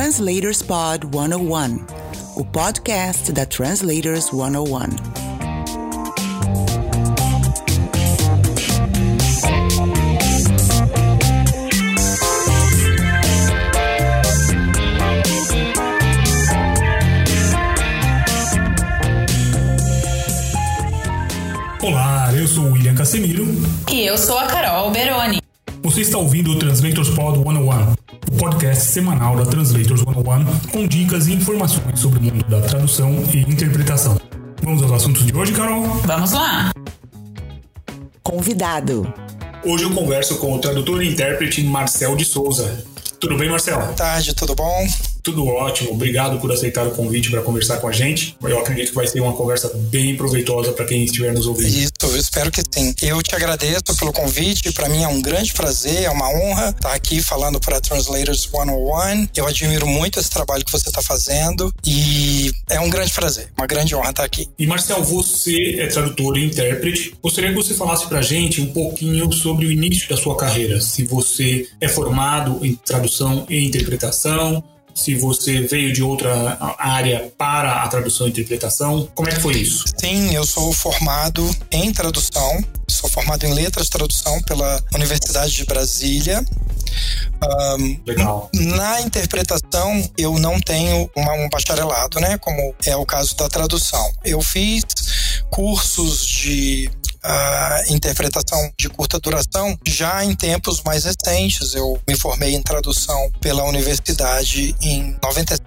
Translators Pod 101, o podcast da Translators 101. Olá, eu sou o William Casemiro. E eu sou a Carol Beroni. Você está ouvindo o Translators Pod 101, o podcast semanal da Translators 101 com dicas e informações sobre o mundo da tradução e interpretação. Vamos aos assuntos de hoje, Carol? Vamos lá! Convidado. Hoje eu converso com o tradutor e intérprete Marcel de Souza. Tudo bem, Marcel? Boa tarde, tudo bom? Tudo ótimo, obrigado por aceitar o convite para conversar com a gente. Eu acredito que vai ser uma conversa bem proveitosa para quem estiver nos ouvindo. Isso, eu espero que sim. Eu te agradeço pelo convite, para mim é um grande prazer, é uma honra estar aqui falando para Translators 101. Eu admiro muito esse trabalho que você está fazendo e é um grande prazer, uma grande honra estar aqui. E Marcel, você é tradutor e intérprete. Gostaria que você falasse para a gente um pouquinho sobre o início da sua carreira. Se você é formado em tradução e interpretação, se você veio de outra área para a tradução e interpretação. Como é que foi isso? Sim, eu sou formado em tradução, sou formado em letras de tradução pela Universidade de Brasília. Um, Legal. Na interpretação, eu não tenho uma, um bacharelado, né? Como é o caso da tradução. Eu fiz cursos de a interpretação de curta duração já em tempos mais recentes. Eu me formei em tradução pela universidade em 97,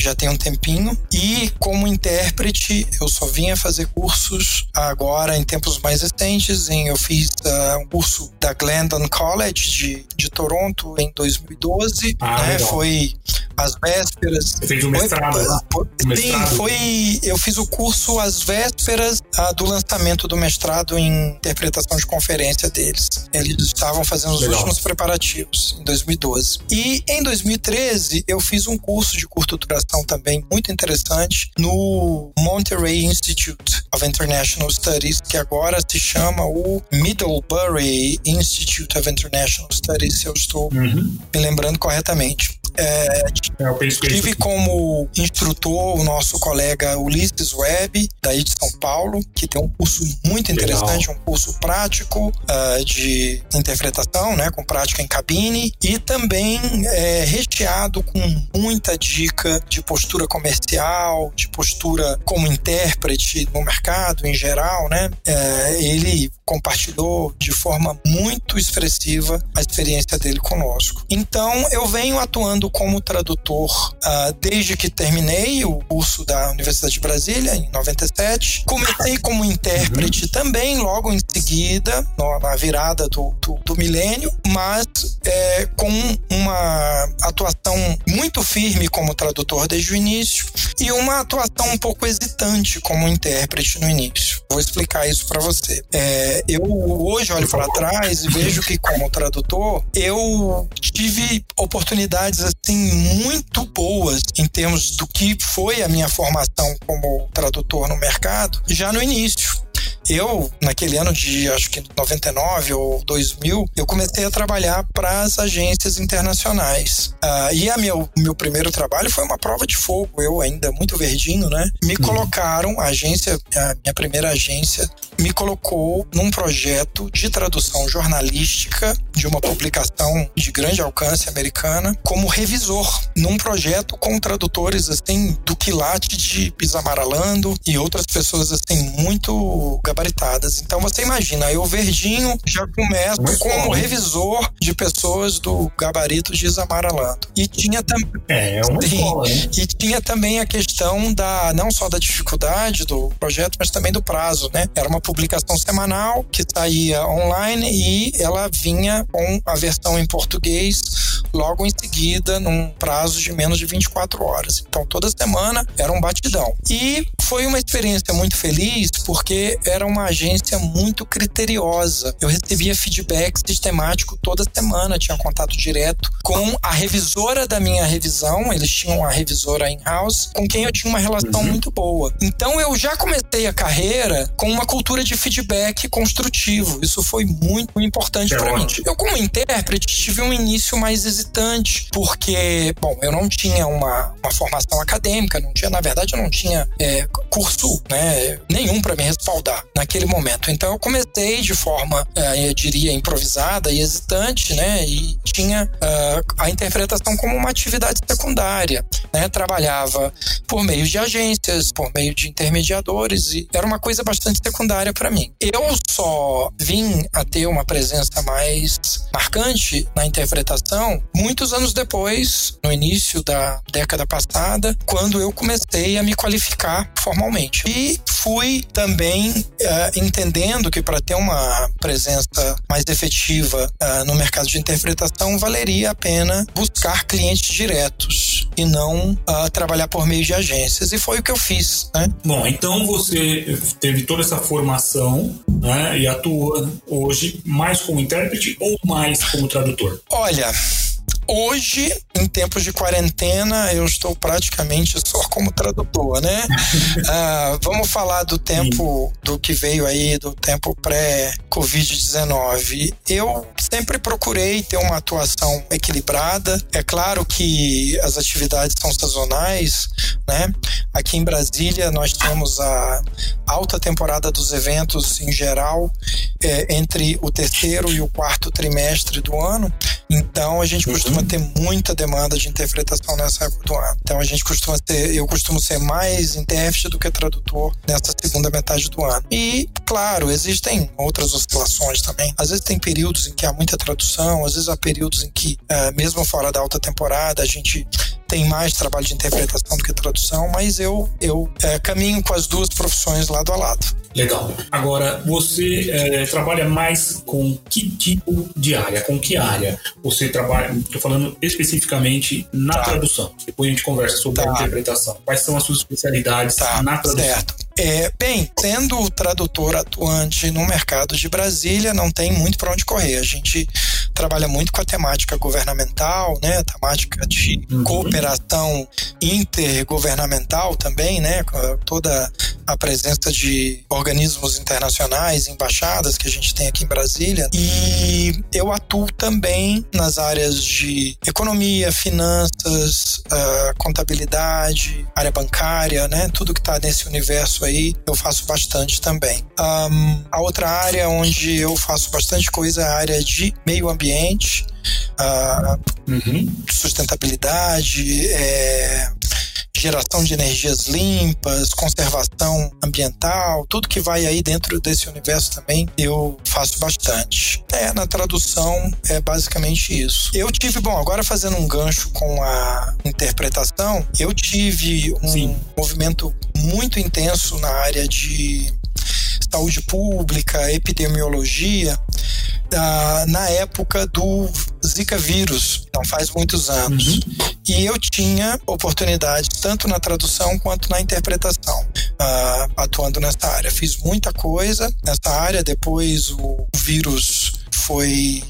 já tem um tempinho, e como intérprete eu só vinha fazer cursos agora em tempos mais recentes. Em, eu fiz uh, um curso da Glendon College de, de Toronto em 2012, ah, né? Foi às vésperas. Você fez um mestrado foi, lá? Sim, mestrado. foi. Eu fiz o curso às vésperas uh, do lançamento do mestrado em interpretação de conferência deles. Eles estavam fazendo os Legal. últimos preparativos em 2012. E em 2013 eu fiz um curso de curta duração também muito interessante no Monterey Institute of International Studies, que agora se chama o Middlebury Institute of International Studies, se eu estou Uhum. me lembrando corretamente. É, É, Tive como instrutor o nosso colega Ulisses Webb, daí de São Paulo, que tem um curso muito interessante, um curso prático ah, de interpretação, né, com prática em cabine, e também é, recheado com muita dica de postura comercial, de postura como intérprete no mercado em geral, né? É, ele compartilhou de forma muito expressiva a experiência dele conosco. Então, eu venho atuando como tradutor ah, desde que terminei o curso da Universidade de Brasília, em 97. Comecei como intérprete também, logo em seguida, na virada do, do, do milênio, mas é, com uma atuação muito firme como tradutor desde o início e uma atuação um pouco hesitante como intérprete no início. Vou explicar isso para você. É, eu hoje olho para trás e vejo que como tradutor eu tive oportunidades assim muito boas em termos do que foi a minha formação como tradutor no mercado já no início. Eu, naquele ano de acho que 99 ou 2000, eu comecei a trabalhar para as agências internacionais. Ah, e a meu, meu primeiro trabalho foi uma prova de fogo. Eu, ainda muito verdinho, né? Me colocaram, a agência, a minha primeira agência, me colocou num projeto de tradução jornalística de uma publicação de grande alcance americana como revisor num projeto com tradutores assim do quilate de Pisamaralando e outras pessoas assim muito gabaritadas. Então você imagina, eu verdinho já começo Muito como bom, revisor de pessoas do gabarito de Izamaralando. E tinha também É, é uma Sim. escola, né? e tinha também a questão da não só da dificuldade do projeto, mas também do prazo, né? Era uma publicação semanal que saía online e ela vinha com a versão em português logo em seguida, num prazo de menos de 24 horas. Então toda semana era um batidão. E foi uma experiência muito feliz porque era uma agência muito criteriosa. Eu recebia feedback sistemático toda semana, tinha contato direto com a revisora da minha revisão, eles tinham uma revisora in-house, com quem eu tinha uma relação muito boa. Então eu já comecei a carreira com uma cultura de feedback construtivo. Isso foi muito importante É para mim. Eu, como intérprete, tive um início mais hesitante, porque, bom, eu não tinha uma, uma formação acadêmica, não tinha, na verdade, eu não tinha é, curso né, nenhum para me respaldar naquele momento. Então eu comecei de forma, é, eu diria, improvisada e hesitante, né? E tinha uh, a interpretação como uma atividade secundária, né? Trabalhava por meio de agências, por meio de intermediadores e era uma coisa bastante secundária para mim. Eu só vim a ter uma presença mais marcante na interpretação muitos anos depois, no início da década passada, quando eu comecei a me qualificar formalmente. E fui também uh, entendendo que para ter uma presença mais efetiva uh, no mercado de interpretação valeria a pena buscar clientes diretos e não uh, trabalhar por meio de agências. E foi o que eu fiz. Né? Bom, então você teve toda essa formação né, e atua hoje mais como intérprete ou mais como tradutor? Olha, Hoje, em tempos de quarentena, eu estou praticamente só como tradutor, né? ah, vamos falar do tempo do que veio aí, do tempo pré-Covid-19. Eu sempre procurei ter uma atuação equilibrada. É claro que as atividades são sazonais, né? Aqui em Brasília, nós temos a alta temporada dos eventos em geral é, entre o terceiro e o quarto trimestre do ano. Então, a gente costuma costuma ter muita demanda de interpretação nessa época do ano. Então a gente costuma ter, eu costumo ser mais intérprete do que tradutor nessa segunda metade do ano. E, claro, existem outras oscilações também. Às vezes tem períodos em que há muita tradução, às vezes há períodos em que, uh, mesmo fora da alta temporada, a gente tem mais trabalho de interpretação do que tradução, mas eu, eu é, caminho com as duas profissões lado a lado. Legal. Agora, você é, trabalha mais com que tipo de área? Com que área? Você trabalha, estou falando especificamente na tá. tradução. Depois a gente conversa sobre tá. a interpretação. Quais são as suas especialidades tá. na tradução? Certo. É, bem, sendo tradutor atuante no mercado de Brasília, não tem muito para onde correr. A gente trabalha muito com a temática governamental, né, a temática de uhum. cooperação intergovernamental também, né, com toda a presença de organismos internacionais, embaixadas que a gente tem aqui em Brasília. E eu atuo também nas áreas de economia, finanças, uh, contabilidade, área bancária, né, tudo que está nesse universo aí eu faço bastante também. Um, a outra área onde eu faço bastante coisa é a área de meio ambiente, uh, uhum. sustentabilidade, é, geração de energias limpas, conservação ambiental, tudo que vai aí dentro desse universo também eu faço bastante. É, na tradução é basicamente isso. Eu tive, bom, agora fazendo um gancho com a interpretação, eu tive um Sim. movimento muito intenso na área de saúde pública, epidemiologia, na época do Zika vírus, não faz muitos anos. Uhum. E eu tinha oportunidade tanto na tradução quanto na interpretação, uh, atuando nessa área. Fiz muita coisa nessa área, depois o vírus foi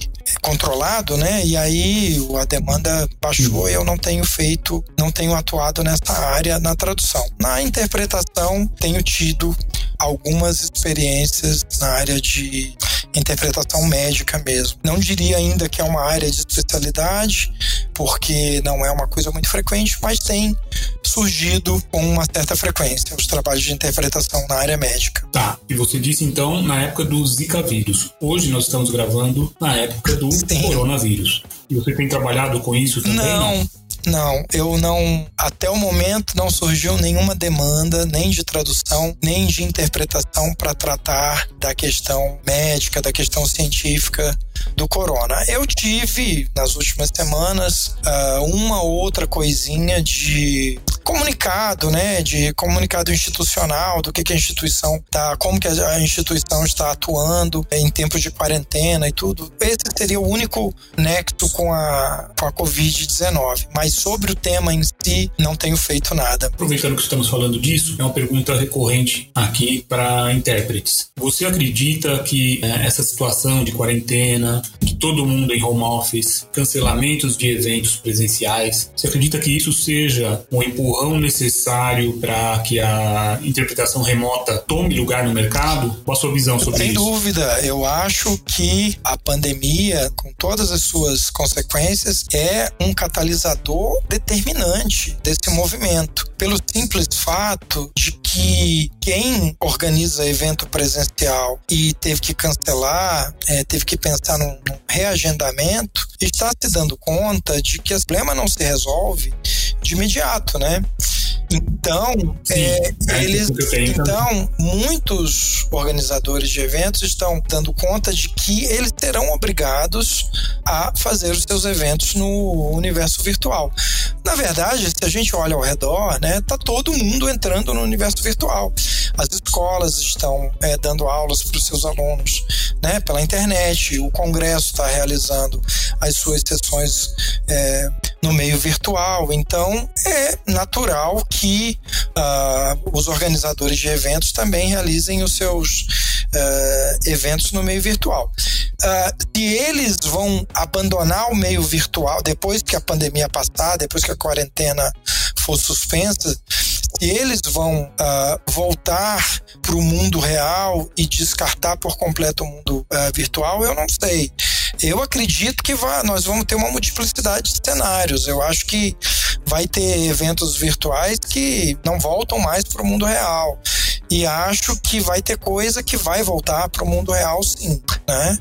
controlado, né? E aí a demanda baixou e eu não tenho feito, não tenho atuado nessa área na tradução. Na interpretação, tenho tido algumas experiências na área de interpretação médica mesmo. Não diria ainda que é uma área de especialidade, porque não é uma coisa muito frequente, mas tem surgido com uma certa frequência os trabalhos de interpretação na área médica. Tá, e você disse então na época do Zika vírus. Hoje nós estamos gravando na época do Sim. coronavírus. E você tem trabalhado com isso também? Não. não? Não, eu não. Até o momento não surgiu nenhuma demanda, nem de tradução, nem de interpretação para tratar da questão médica, da questão científica do corona. Eu tive nas últimas semanas uh, uma outra coisinha de comunicado, né, de comunicado institucional, do que, que a instituição tá, como que a instituição está atuando em tempos de quarentena e tudo. Esse seria o único nexo com a, com a Covid-19. Mas sobre o tema em si, não tenho feito nada. Aproveitando que estamos falando disso, é uma pergunta recorrente aqui para intérpretes. Você acredita que é, essa situação de quarentena, que todo mundo em home office, cancelamentos de eventos presenciais. Você acredita que isso seja um empurrão necessário para que a interpretação remota tome lugar no mercado? Qual a sua visão sobre Sem isso? Sem dúvida, eu acho que a pandemia, com todas as suas consequências, é um catalisador determinante desse movimento. Pelo simples fato de que quem organiza evento presencial e teve que cancelar, é, teve que pensar num, num reagendamento, está se dando conta de que esse problema não se resolve de imediato, né? Então, é, é eles, então muitos organizadores de eventos estão dando conta de que eles serão obrigados a fazer os seus eventos no universo virtual. Na verdade, se a gente olha ao redor, né, tá todo mundo entrando no universo virtual. As escolas estão é, dando aulas para os seus alunos, né, pela internet. O Congresso está realizando as suas sessões é, no meio virtual. Então, é natural que uh, os organizadores de eventos também realizem os seus uh, eventos no meio virtual. Uh, se eles vão abandonar o meio virtual depois que a pandemia passar, depois que a quarentena for suspensa, se eles vão uh, voltar para o mundo real e descartar por completo o mundo uh, virtual, eu não sei. Eu acredito que vai, nós vamos ter uma multiplicidade de cenários. Eu acho que vai ter eventos virtuais que não voltam mais para o mundo real. E acho que vai ter coisa que vai voltar para o mundo real, sim. Né?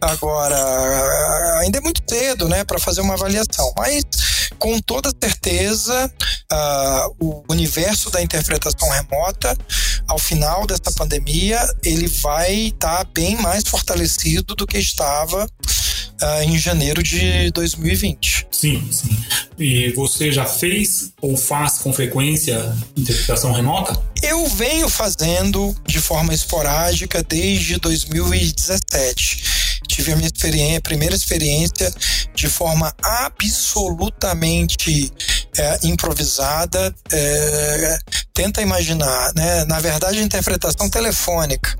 Agora, ainda é muito cedo né, para fazer uma avaliação, mas com toda certeza, uh, o universo da interpretação remota, ao final dessa pandemia, ele vai estar tá bem mais fortalecido do que estava uh, em janeiro de 2020. Sim, sim. E você já fez ou faz com frequência interpretação remota? Eu venho fazendo de forma esporádica desde 2017 tive a minha experiência, primeira experiência de forma absolutamente é, improvisada. É, tenta imaginar, né? Na verdade, a interpretação telefônica.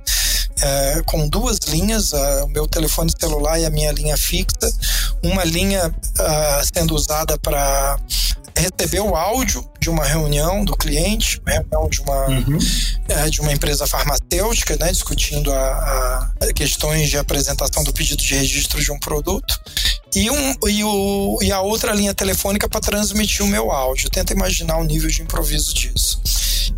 É, com duas linhas, o meu telefone celular e a minha linha fixa, uma linha uh, sendo usada para receber o áudio de uma reunião do cliente, reunião de uma, uhum. é, de uma empresa farmacêutica, né, discutindo a, a, questões de apresentação do pedido de registro de um produto, e, um, e, o, e a outra linha telefônica para transmitir o meu áudio. Tenta imaginar o nível de improviso disso.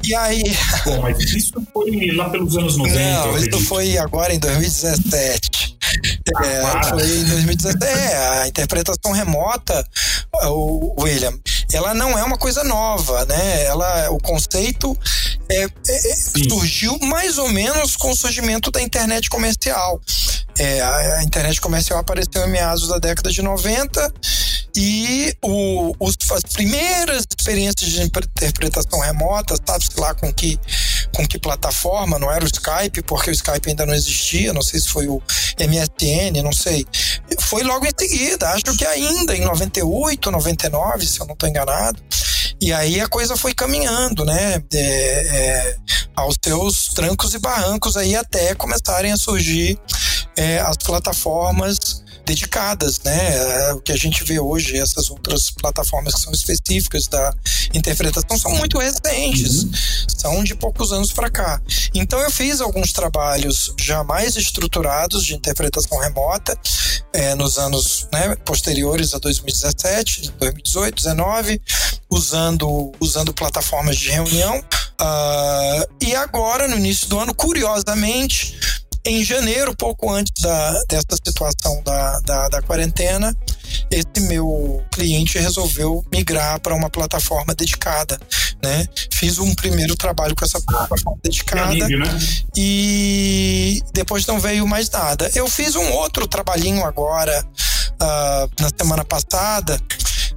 E aí. Bom, mas isso foi lá pelos anos 90. Não, isso foi agora em 2017. Ah, é, foi em 2017. É, a interpretação remota, o William, ela não é uma coisa nova, né? Ela, o conceito é, é, surgiu mais ou menos com o surgimento da internet comercial. É, a, internet comercial apareceu em meados da década de 90 e o, os, as primeiras experiências de interpretação remota, sabe-se lá com que, com que plataforma, não era o Skype, porque o Skype ainda não existia, não sei se foi o MSN, não sei. Foi logo em seguida, acho que ainda em 98, 99, se eu não estou enganado. E aí a coisa foi caminhando, né? É, é, aos seus trancos e barrancos aí até começarem a surgir é, as plataformas dedicadas, né? É, o que a gente vê hoje, essas outras plataformas que são específicas da interpretação são muito recentes, uhum. são de poucos anos para cá. Então eu fiz alguns trabalhos já mais estruturados de interpretação remota é, nos anos né, posteriores a 2017, 2018, 2019, usando usando plataformas de reunião. Uh, e agora, no início do ano, curiosamente, em janeiro, pouco antes da, dessa situação da, da, da quarentena, esse meu cliente resolveu migrar para uma plataforma dedicada, né? Fiz um primeiro trabalho com essa plataforma dedicada amigo, né? e depois não veio mais nada. Eu fiz um outro trabalhinho agora uh, na semana passada,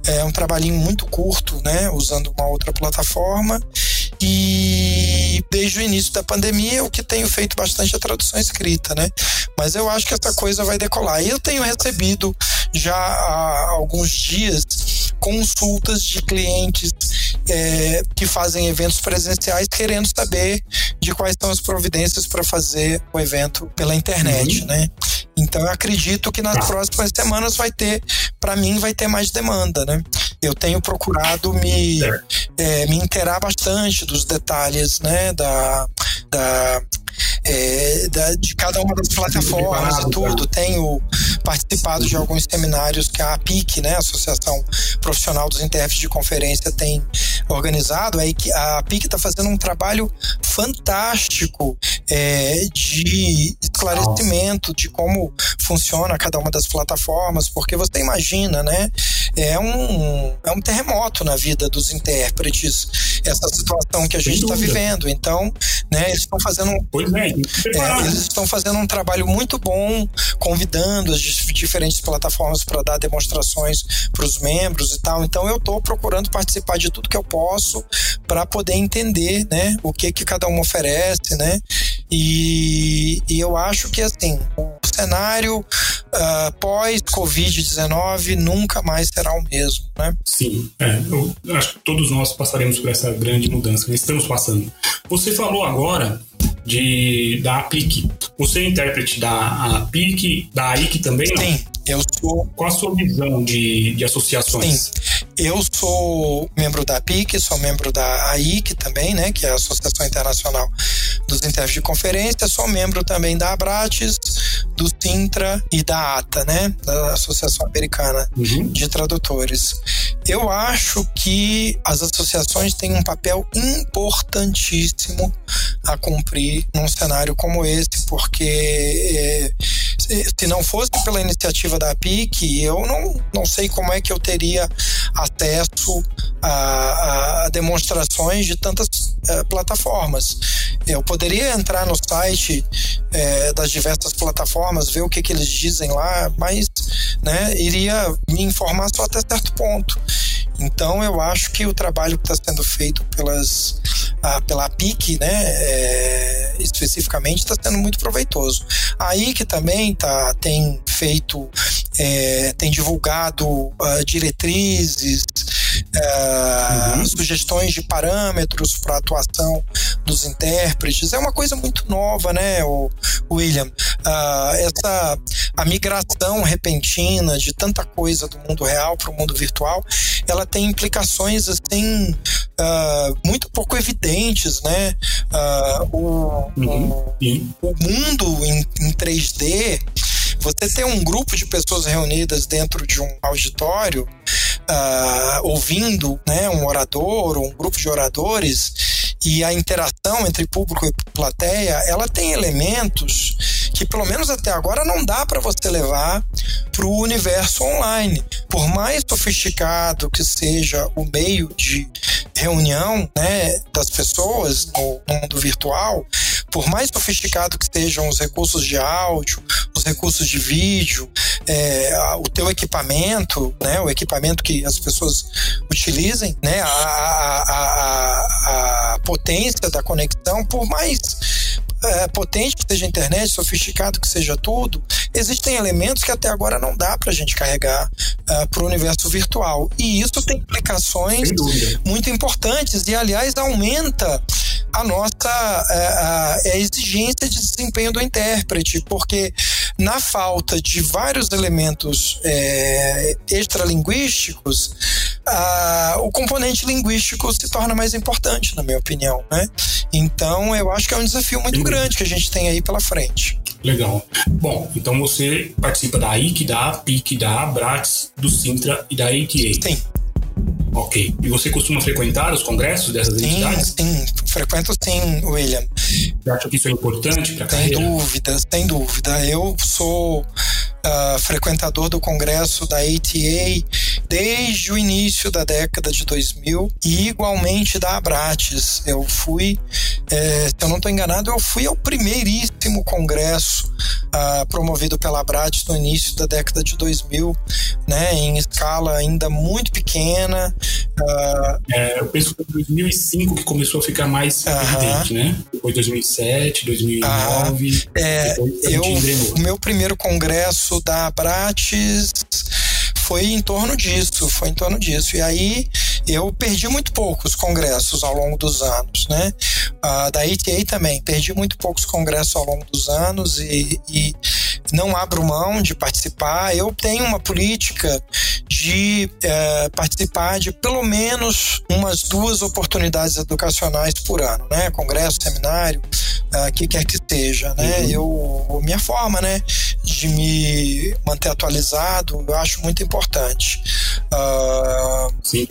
é um trabalhinho muito curto, né? Usando uma outra plataforma e desde o início da pandemia, o que tenho feito bastante é a tradução escrita, né? Mas eu acho que essa coisa vai decolar. E eu tenho recebido já há alguns dias consultas de clientes é, que fazem eventos presenciais querendo saber de quais são as providências para fazer o evento pela internet, uhum. né? Então eu acredito que nas tá. próximas semanas vai ter, para mim, vai ter mais demanda, né? Eu tenho procurado me, é, me inteirar bastante dos detalhes, né? Da, da é, da, de cada uma das plataformas e tudo. Tenho participado de alguns seminários que a APIC, né, Associação Profissional dos Intérpretes de Conferência, tem organizado. Aí a APIC está fazendo um trabalho fantástico é, de esclarecimento de como funciona cada uma das plataformas, porque você imagina, né? É um, é um terremoto na vida dos intérpretes, essa situação que a gente está vivendo. Então, né, eles estão fazendo. Pois é, é, eles estão fazendo um trabalho muito bom, convidando as diferentes plataformas para dar demonstrações para os membros e tal. Então, eu estou procurando participar de tudo que eu posso para poder entender, né, o que que cada um oferece, né? E, e eu acho que assim, o cenário uh, pós-Covid-19 nunca mais será o mesmo, né? Sim, é, eu acho que todos nós passaremos por essa grande mudança, estamos passando. Você falou agora de, da APIC. Você é intérprete da APIC, da AIC também? Não? Sim, eu sou. Qual a sua visão de, de associações? Sim, eu sou membro da APIC, sou membro da AIC também, né, que é a Associação Internacional dos Intérpretes de Conferência, sou membro também da Abrates, do Sintra e da ATA, né, da Associação Americana uhum. de Tradutores. Eu acho que as associações têm um papel importantíssimo a cumprir num cenário como esse, porque eh, se não fosse pela iniciativa da PIC, eu não, não sei como é que eu teria acesso a, a demonstrações de tantas uh, plataformas. Eu poderia entrar no site uh, das diversas plataformas, ver o que, que eles dizem lá, mas né, iria me informar só até certo ponto. Então eu acho que o trabalho que está sendo feito pelas, a, pela PIC, né, é, especificamente, está sendo muito proveitoso. A IC também tá, tem feito, é, tem divulgado uh, diretrizes, uh, uhum. sugestões de parâmetros para atuação dos intérpretes. É uma coisa muito nova, né, o, William? Uh, essa a migração repentina de tanta coisa do mundo real para o mundo virtual, ela tem implicações assim uh, muito pouco evidentes, né? Uh, o, uhum. o, o, mundo em, em 3D você ter um grupo de pessoas reunidas dentro de um auditório, uh, ouvindo né, um orador ou um grupo de oradores, e a interação entre público e plateia, ela tem elementos que, pelo menos até agora, não dá para você levar para o universo online. Por mais sofisticado que seja o meio de reunião né, das pessoas no mundo virtual, por mais sofisticado que sejam os recursos de áudio, os recursos de vídeo, é, o teu equipamento, né, o equipamento que as pessoas utilizem, né, a, a, potência da conexão, por mais é, potente que seja a internet, sofisticado que seja tudo, existem elementos que até agora não dá para a gente carregar uh, é, para o universo virtual. E isso tem implicações muito importantes e, aliás, aumenta a nossa a, a exigência de desempenho do intérprete, porque na falta de vários elementos é, extralinguísticos, a, o componente linguístico se torna mais importante, na minha opinião. Né? Então, eu acho que é um desafio muito grande que a gente tem aí pela frente. Legal. Bom, então você participa da IC, da APIC, da Abrax, do Sintra e da ATA. Sim. Ok. E você costuma frequentar os congressos dessas sim, entidades? Sim, frequento sim, William. Você acha que isso é importante para a carreira? Sem dúvida, sem dúvida. Eu sou uh, frequentador do congresso da ATA desde o início da década de 2000 e igualmente da Abrates. Eu fui, é, se eu não estou enganado, eu fui ao primeiríssimo congresso uh, promovido pela Abrates no início da década de 2000, né, em escala ainda muito pequena. Uh, é, eu penso que foi 2005 que começou a ficar mais uh -huh. evidente, né? Depois 2007, 2009. -huh. É, eu, o meu primeiro congresso curso da Prates foi em torno disso, foi em torno disso. E aí eu perdi muito poucos congressos ao longo dos anos, né? Da ATA também, perdi muito poucos congressos ao longo dos anos e, e não abro mão de participar. Eu tenho uma política de é, participar de pelo menos umas duas oportunidades educacionais por ano, né? Congresso, seminário, uh, que quer que seja, né? Uhum. Eu, minha forma, né, de me manter atualizado, eu acho muito importante. Uh, Sim.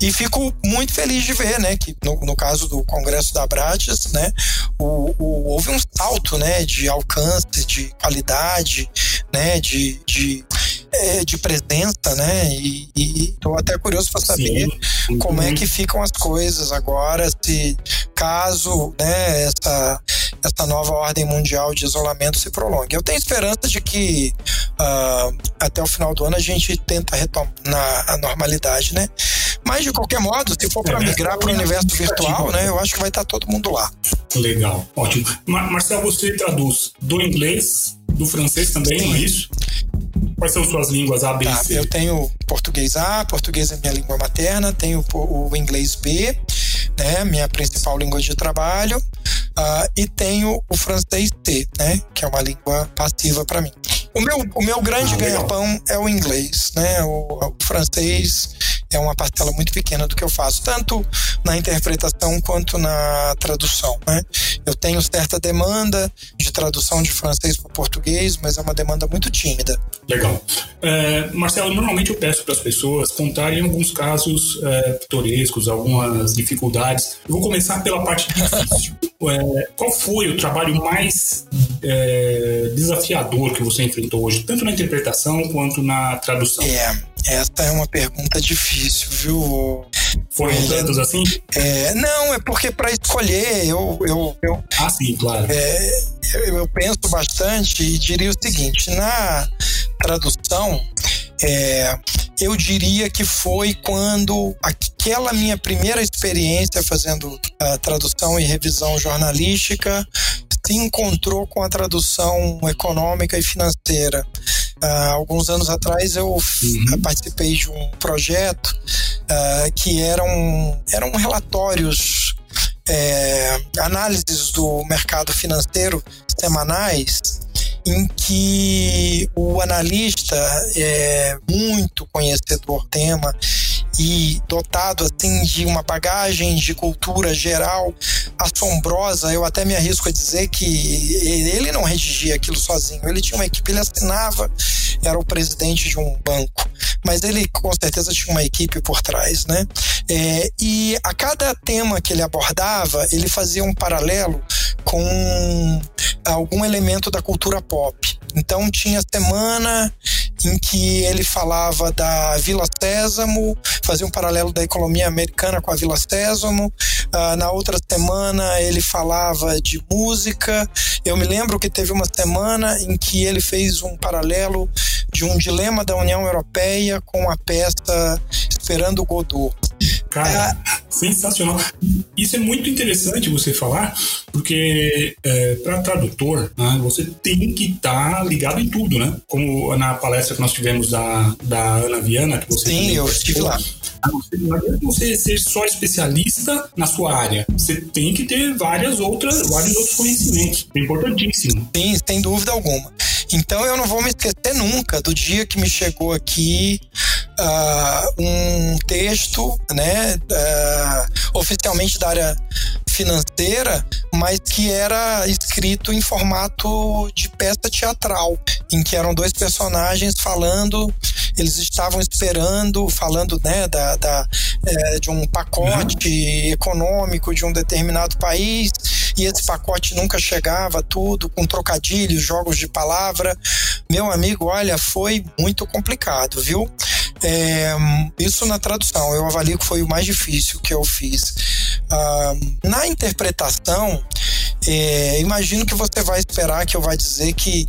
E fico muito feliz de ver, né, que no, no caso do Congresso da Bratis, né, o, o, houve um salto, né, de alcance, de qualidade, né, de, de é, de presença, né? E, estou até curioso para saber Sim. como é que ficam as coisas agora, se caso né, essa, essa nova ordem mundial de isolamento se prolongue. Eu tenho esperança de que uh, até o final do ano a gente tenta retomar a normalidade, né? Mas de qualquer modo, se for para é, migrar para o universo virtual, né, eu acho que vai estar tá todo mundo lá. Legal, ótimo. Mar Marcelo, você traduz do inglês, do francês também, Sim. não é isso? Quais são suas línguas A, B tá, C? Eu tenho português A, português é minha língua materna, tenho o inglês B, né, minha principal língua de trabalho, uh, e tenho o francês T, né, que é uma língua passiva para mim. O meu, o meu grande ah, ganha-pão é o inglês, né? O, o, francês é uma parcela muito pequena do que eu faço, tanto na interpretação quanto na tradução, né? Eu tenho certa demanda de tradução de francês para português, mas é uma demanda muito tímida. Legal. É, Marcelo, normalmente eu peço para as pessoas contarem alguns casos é, pitorescos, algumas dificuldades. Eu vou começar pela parte difícil. é, qual foi o trabalho mais é, desafiador que você enfrentou hoje, tanto na interpretação quanto na tradução? É, essa é uma pergunta difícil, viu? Foram é, tantos assim? É, não, é porque para escolher, eu, eu, eu. Ah, sim, claro. É, eu, eu penso bastante e diria o seguinte: na tradução, é, eu diria que foi quando aquela minha primeira experiência fazendo tradução e revisão jornalística se encontrou com a tradução econômica e financeira. Uh, alguns anos atrás eu uhum. participei de um projeto uh, que eram, eram relatórios, é, análises do mercado financeiro semanais em que o analista é muito conhecedor do tema e dotado assim de uma bagagem de cultura geral assombrosa, eu até me arrisco a dizer que ele não redigia aquilo sozinho, ele tinha uma equipe, ele assinava, era o presidente de um banco, mas ele com certeza tinha uma equipe por trás, né? É, e a cada tema que ele abordava, ele fazia um paralelo com algum elemento da cultura pop. Então tinha semana em que ele falava da Vila Sésamo, fazia um paralelo da economia americana com a Vila Sésamo. Uh, na outra semana ele falava de música. Eu me lembro que teve uma semana em que ele fez um paralelo de um dilema da União Europeia com a peça Esperando Godot. Cara, sensacional. Isso é muito interessante você falar, porque é, para tradutor, né, você tem que estar tá ligado em tudo, né? Como na palestra que nós tivemos da, da Ana Viana, que você Sim, eu estive lá. Não adianta você ser só especialista na sua área. Você tem que ter várias outras, vários outros conhecimentos. É importantíssimo. Sim, sem dúvida alguma. Então eu não vou me esquecer nunca do dia que me chegou aqui uh, um texto, né, uh, oficialmente da área financeira, mas que era escrito em formato de peça teatral, em que eram dois personagens falando, eles estavam esperando, falando né, da, da é, de um pacote uhum. econômico de um determinado país, e esse pacote nunca chegava, tudo com trocadilhos, jogos de palavra. Meu amigo, olha, foi muito complicado, viu? É, isso na tradução, eu avalio que foi o mais difícil que eu fiz. Ah, na interpretação, é, imagino que você vai esperar que eu vá dizer que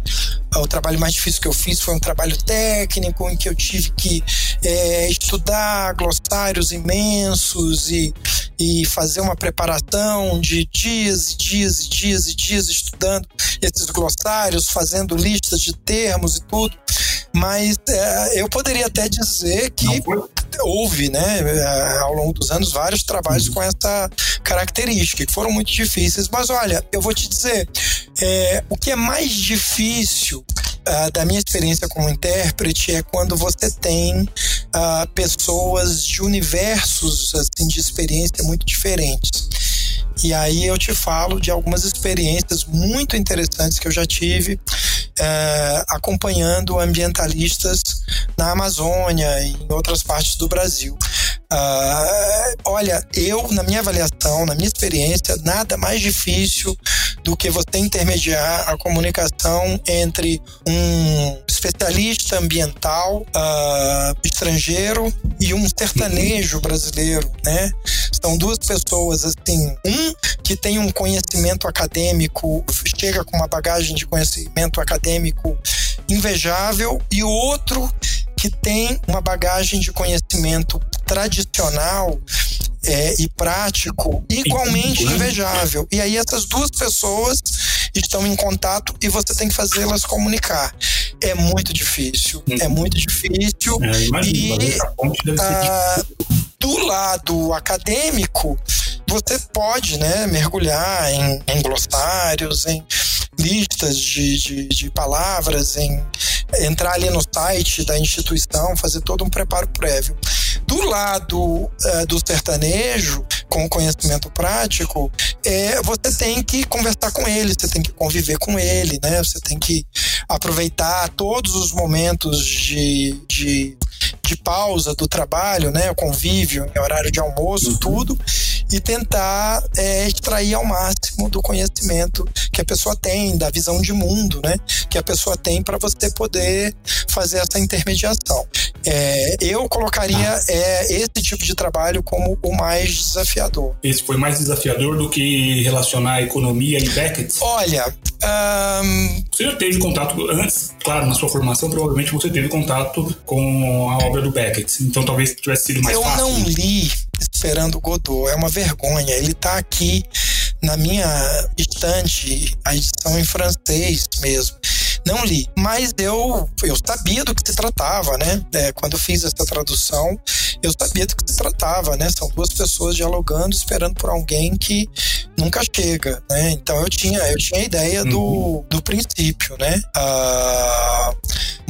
o trabalho mais difícil que eu fiz foi um trabalho técnico em que eu tive que é, estudar glossários imensos e, e fazer uma preparação de dias e dias e dias e dias estudando esses glossários, fazendo listas de termos e tudo. Mas é, eu poderia até dizer que houve, né, é, ao longo dos anos, vários trabalhos com essa característica, que foram muito difíceis. Mas olha, eu vou te dizer, é, o que é mais difícil uh, da minha experiência como intérprete é quando você tem uh, pessoas de universos assim, de experiência muito diferentes. E aí eu te falo de algumas experiências muito interessantes que eu já tive é, acompanhando ambientalistas na Amazônia e em outras partes do Brasil. Uh, olha, eu, na minha avaliação, na minha experiência, nada mais difícil do que você intermediar a comunicação entre um especialista ambiental uh, estrangeiro e um sertanejo brasileiro, né? São duas pessoas, assim, um que tem um conhecimento acadêmico, chega com uma bagagem de conhecimento acadêmico invejável, e o outro que tem uma bagagem de conhecimento tradicional é, e prático igualmente invejável. E aí essas duas pessoas estão em contato e você tem que fazê-las comunicar. É muito difícil, é muito difícil. É, e ah, do lado acadêmico, você pode né, mergulhar em, em glossários, em listas de, de, de, palavras, em entrar ali no site da instituição, fazer todo um preparo prévio. Do lado uh, do sertanejo, com conhecimento prático, é, você tem que conversar com ele, você tem que conviver com ele, né? Você tem que aproveitar todos os momentos de, de de pausa do trabalho, né, o convívio, em horário de almoço, uhum. tudo, e tentar é, extrair ao máximo do conhecimento que a pessoa tem, da visão de mundo, né, que a pessoa tem para você poder fazer essa intermediação. É, eu colocaria ah. é, esse tipo de trabalho como o mais desafiador. Esse foi mais desafiador do que relacionar economia e Beckett? Olha, um... você já teve contato antes, claro, na sua formação, provavelmente você teve contato com a obra do Beckett, então talvez tivesse sido mais eu fácil. Eu não li Esperando Godot, é uma vergonha. Ele está aqui na minha estante, a edição em francês mesmo. Não li, mas eu, eu sabia do que se tratava, né? É, quando eu fiz essa tradução, eu sabia do que se tratava, né? São duas pessoas dialogando, esperando por alguém que nunca chega, né? Então eu tinha, eu tinha a ideia do, uhum. do princípio, né? Ah,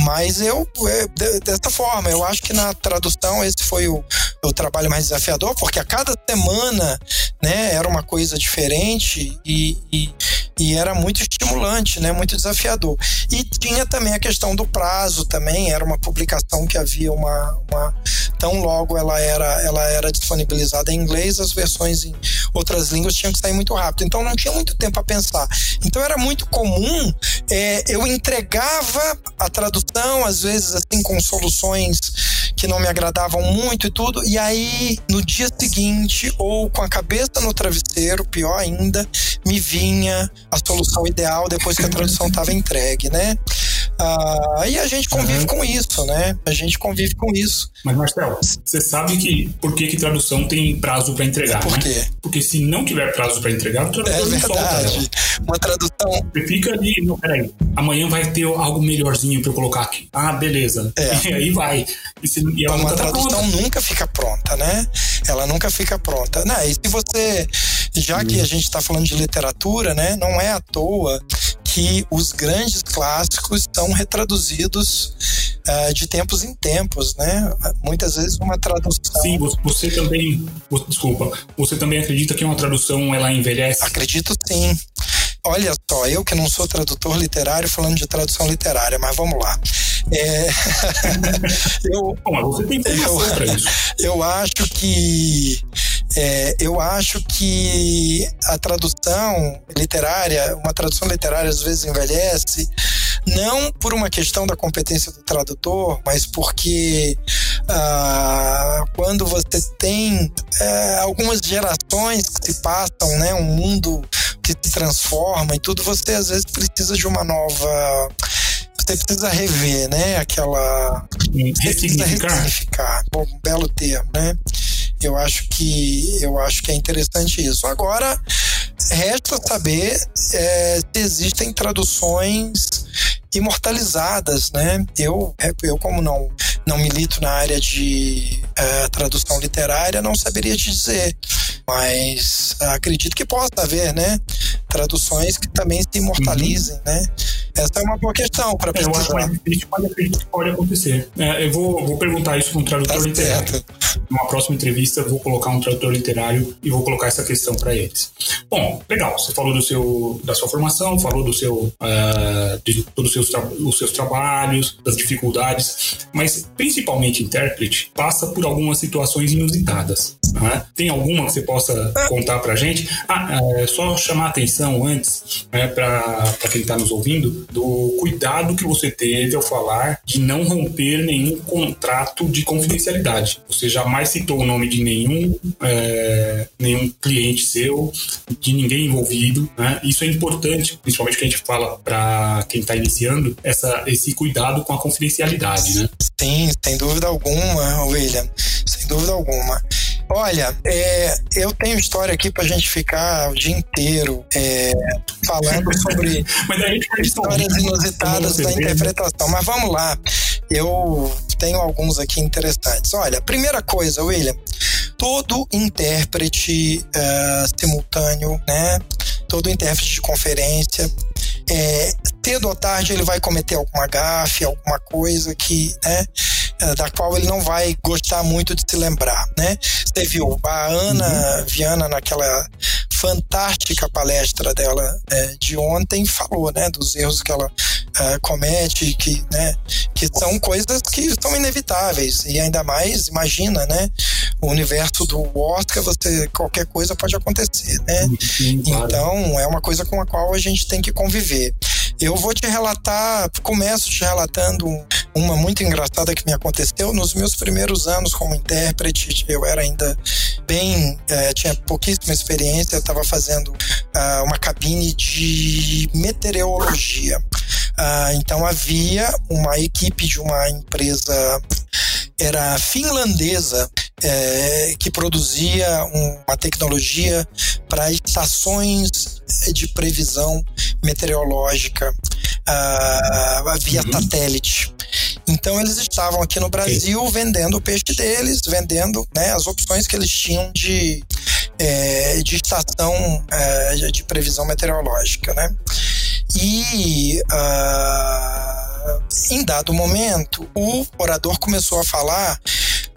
mas eu, é, dessa forma, eu acho que na tradução esse foi o, o trabalho mais desafiador, porque a cada semana, né, era uma coisa diferente e, e, e era muito estimulante, né, muito desafiador. E tinha também a questão do prazo também, era uma publicação que havia uma, uma tão logo ela era, ela era disponibilizada em inglês, as versões em outras línguas tinham que sair muito rápido. Então não tinha muito tempo a pensar. Então era muito comum é, eu entregava a tradução, às vezes assim com soluções que não me agradavam muito e tudo, e aí no dia seguinte ou com a cabeça no travesseiro, pior ainda, me vinha a solução ideal depois que a tradução estava entregue, né? Ah, e a gente convive uhum. com isso, né? A gente convive com isso. Mas, Marcelo, você sabe que por que, que tradução tem prazo para entregar, por né? quê? Né? Porque se não tiver prazo para entregar, o tradutor é não verdade. solta Uma tradução. Você fica ali, não, peraí, amanhã vai ter algo melhorzinho para eu colocar aqui. Ah, beleza. É. E aí vai. E, se, e uma tradução tá nunca fica pronta, né? Ela nunca fica pronta. Não, e se você, já que a gente está falando de literatura, né? Não é à toa que os grandes clássicos são retraduzidos uh, de tempos em tempos, né? Muitas vezes uma tradução. Sim, você também, desculpa, você também acredita que uma tradução ela envelhece? Acredito sim. Olha só, eu que não sou tradutor literário falando de tradução literária, mas vamos lá. É... eu, Bom, você tem eu, isso. eu acho que é, eu acho que a tradução literária, uma tradução literária às vezes envelhece, não por uma questão da competência do tradutor, mas porque ah, quando você tem é, algumas gerações que se passam, né, um mundo que se transforma e tudo, você às vezes precisa de uma nova você precisa rever, né? Aquela. Ressignificar. ressignificar. Bom, um belo termo, né? Eu acho que eu acho que é interessante isso. Agora, resta saber é, se existem traduções imortalizadas, né? Eu, eu como não não milito na área de é, tradução literária, não saberia te dizer, mas acredito que possa haver, né? Traduções que também se imortalizem, uhum. né? Essa é uma boa questão para pesquisar. É, eu acho que pode acontecer. É, eu vou, vou perguntar isso para um tradutor tá literário. Certo. Numa próxima entrevista, eu vou colocar um tradutor literário e vou colocar essa questão para eles. Bom, legal. Você falou do seu, da sua formação, falou do seu, uh, de todos os seus, os seus trabalhos, das dificuldades, mas principalmente intérprete passa por algumas situações inusitadas. Né? Tem alguma que você possa contar para gente? Ah, é só chamar a atenção antes, né, para quem está nos ouvindo, do cuidado que você teve ao falar de não romper nenhum contrato de confidencialidade. Você jamais citou o nome de nenhum, é, nenhum cliente seu, de ninguém envolvido. Né? Isso é importante, principalmente que a gente fala para quem está iniciando, essa, esse cuidado com a confidencialidade. Né? Sim, sem dúvida alguma, William. Sem dúvida alguma. Olha, é, eu tenho história aqui pra gente ficar o dia inteiro é, falando sobre histórias inusitadas da interpretação. Mas vamos lá, eu tenho alguns aqui interessantes. Olha, primeira coisa, William, todo intérprete uh, simultâneo, né? Todo intérprete de conferência, é, cedo ou tarde ele vai cometer alguma gafe, alguma coisa que, né? Eh, da qual ele não vai gostar muito de se lembrar, né? Você viu a Ana uhum. Viana naquela fantástica palestra dela é, de ontem falou, né, dos erros que ela é, comete, que, né, que são coisas que são inevitáveis e ainda mais, imagina, né, o universo do Oscar, você qualquer coisa pode acontecer, né? Sim, claro. Então é uma coisa com a qual a gente tem que conviver. Eu vou te relatar, começo te relatando uma muito engraçada que me aconteceu nos meus primeiros anos como intérprete. Eu era ainda bem, é, tinha pouquíssima experiência, estava fazendo uh, uma cabine de meteorologia. Uh, então havia uma equipe de uma empresa era finlandesa é, que produzia uma tecnologia para estações de previsão meteorológica uh, via uhum. satélite. Então eles estavam aqui no Brasil vendendo o peixe deles, vendendo né, as opções que eles tinham de, é, de estação é, de previsão meteorológica, né? E uh, em dado momento, o orador começou a falar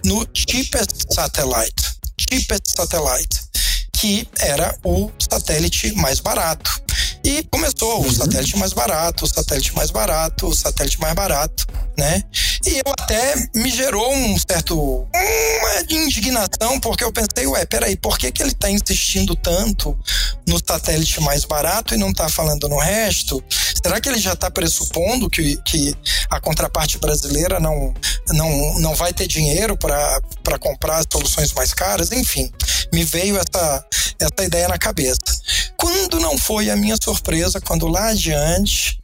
no cheapest satellite. Cheapest satellite, que era o satélite mais barato. E começou uhum. o satélite mais barato, o satélite mais barato, o satélite mais barato, né? E eu até me gerou um certo uma indignação, porque eu pensei, ué, peraí, por que, que ele tá insistindo tanto no satélite mais barato e não tá falando no resto? Será que ele já tá pressupondo que, que a contraparte brasileira não, não, não vai ter dinheiro para comprar as soluções mais caras? Enfim, me veio essa, essa ideia na cabeça. Quando não foi a minha surpresa, quando lá adiante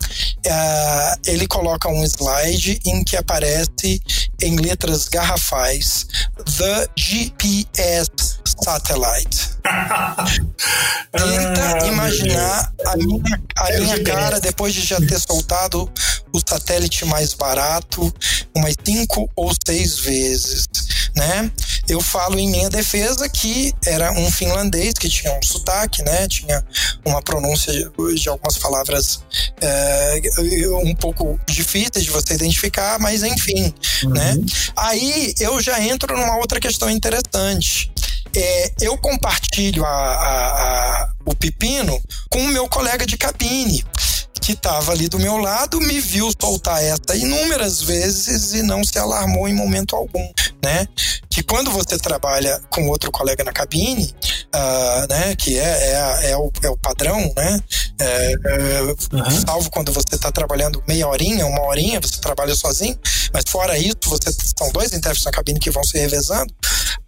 uh, ele coloca um slide em que aparece em letras garrafais The GPS Satellite. Tenta ah, imaginar a minha, a minha cara depois de já ter soltado o satélite mais barato umas cinco ou seis vezes, né? Eu falo em minha defesa que era um finlandês que tinha um sotaque, né? Tinha uma pronúncia de algumas palavras é, um pouco difíceis de você identificar, mas enfim, uhum. né? Aí eu já entro numa outra questão interessante. É, eu compartilho a, a, a, o pepino com o meu colega de cabine que estava ali do meu lado me viu soltar essa inúmeras vezes e não se alarmou em momento algum, né? Que quando você trabalha com outro colega na cabine, uh, né, que é, é, é, o, é o padrão, né? É, é, uhum. Salvo quando você está trabalhando meia horinha, uma horinha, você trabalha sozinho, mas fora isso, você são dois intérpretes na cabine que vão se revezando.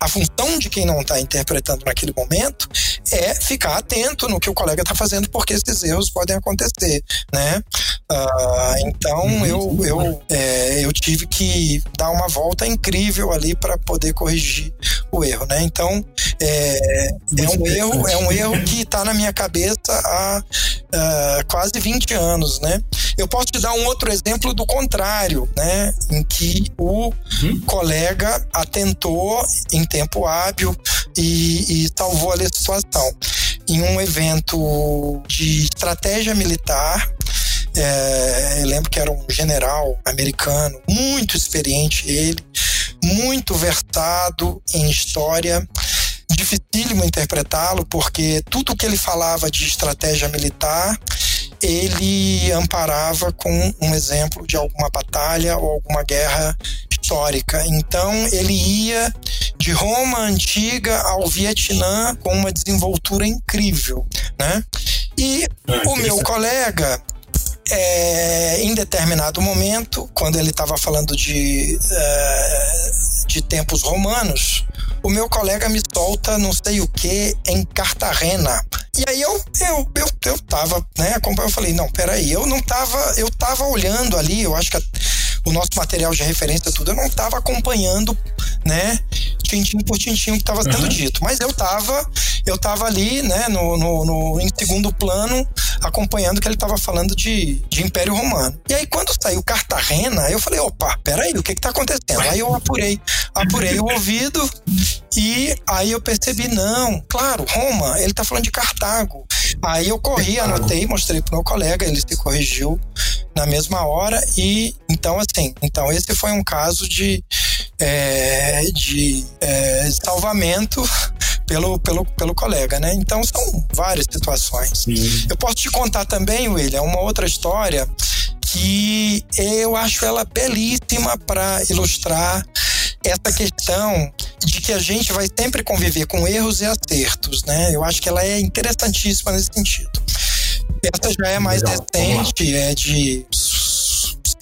A função de quem não está interpretando naquele momento é ficar atento no que o colega está fazendo, porque esses erros podem acontecer né? Uh, então uhum. eu, eu, é, eu tive que dar uma volta incrível ali para poder corrigir o erro, né? Então é, é um erro, é um erro que está na minha cabeça há uh, quase 20 anos, né? Eu posso te dar um outro exemplo do contrário, né? Em que o uhum. colega atentou em tempo hábil e, e salvou a situação em um evento de estratégia militar É, eu lembro que era um general americano, muito experiente ele, muito versado em história dificílimo interpretá-lo, porque tudo que ele falava de estratégia militar, ele amparava com um exemplo de alguma batalha ou alguma guerra histórica. Então, ele ia de Roma antiga ao Vietnã com uma desenvoltura incrível, né? E ah, o meu colega, é, em determinado momento, quando ele estava falando de, é, de tempos romanos, o meu colega me solta não sei o que em Cartagena. E aí eu, eu, eu, eu tava, né, eu falei, não, peraí, eu não tava, eu tava olhando ali, eu acho que o nosso material de referência, tudo, eu não tava acompanhando, né, tintim por tintim o que estava sendo uhum. dito. Mas eu estava eu tava ali, né, no, no, no, em segundo plano, acompanhando que ele estava falando de, de Império Romano. E aí, quando saiu Cartagena, eu falei, opa, peraí, o que que tá acontecendo? Aí eu apurei, apurei o ouvido e aí eu percebi, não, claro, Roma, ele tá falando de Cartago. Aí eu corri, anotei, mostrei pro meu colega, ele se corrigiu na mesma hora e então assim, então esse foi um caso de é, de é, salvamento pelo, pelo, pelo colega, né? Então são várias situações. Sim. Eu posso te contar também, William, uma outra história que eu acho ela belíssima para ilustrar essa questão de que a gente vai sempre conviver com erros e acertos, né? Eu acho que ela é interessantíssima nesse sentido. Essa já é mais Legal. recente, é de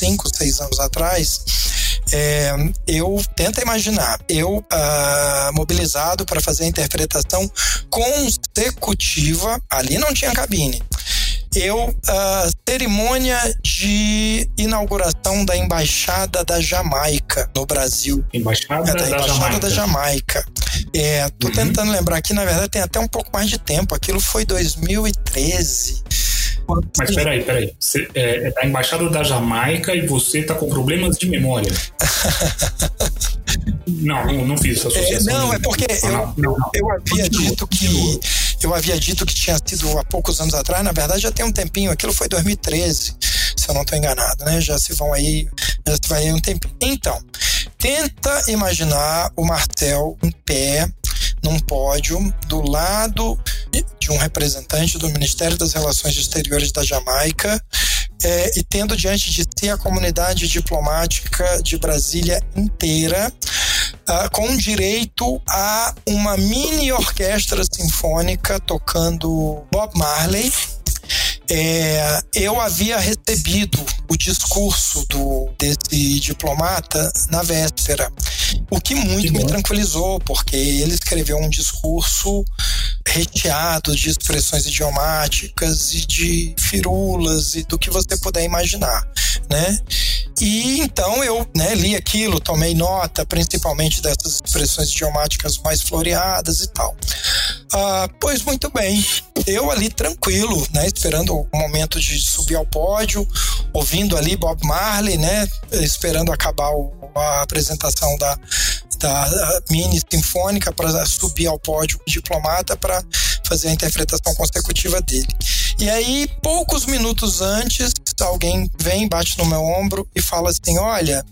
cinco, seis anos atrás. É, eu tento imaginar, eu uh, mobilizado para fazer a interpretação consecutiva, ali não tinha cabine eu uh, cerimônia de inauguração da embaixada da Jamaica no Brasil. Embaixada, é, da, da, embaixada Jamaica. da Jamaica. É, tô uhum. tentando lembrar aqui, na verdade tem até um pouco mais de tempo. Aquilo foi 2013. Mas peraí, peraí. Você é, é da embaixada da Jamaica e você tá com problemas de memória. não, não, não fiz essa associação. É, não, é porque eu, não, não, não. eu havia dito que eu havia dito que tinha sido há poucos anos atrás, na verdade já tem um tempinho, aquilo foi 2013, se eu não estou enganado, né? Já se vão aí, já se vai aí um tempinho. Então, tenta imaginar o Martel em pé num pódio do lado de um representante do Ministério das Relações Exteriores da Jamaica é, e tendo diante de si a comunidade diplomática de Brasília inteira uh, com direito a uma mini orquestra sinfônica tocando Bob Marley. É, eu havia recebido o discurso do, desse diplomata na véspera, o que muito que me tranquilizou, porque ele escreveu um discurso recheado de expressões idiomáticas e de firulas e do que você puder imaginar, né? E então eu né, li aquilo, tomei nota, principalmente dessas expressões idiomáticas mais floreadas e tal. Ah, pois muito bem, eu ali tranquilo, né, esperando o momento de subir ao pódio, ouvindo ali Bob Marley, né, esperando acabar o, a apresentação da, da mini sinfônica para subir ao pódio diplomata para fazer a interpretação consecutiva dele. E aí, poucos minutos antes, alguém vem, bate no meu ombro e fala assim: Olha,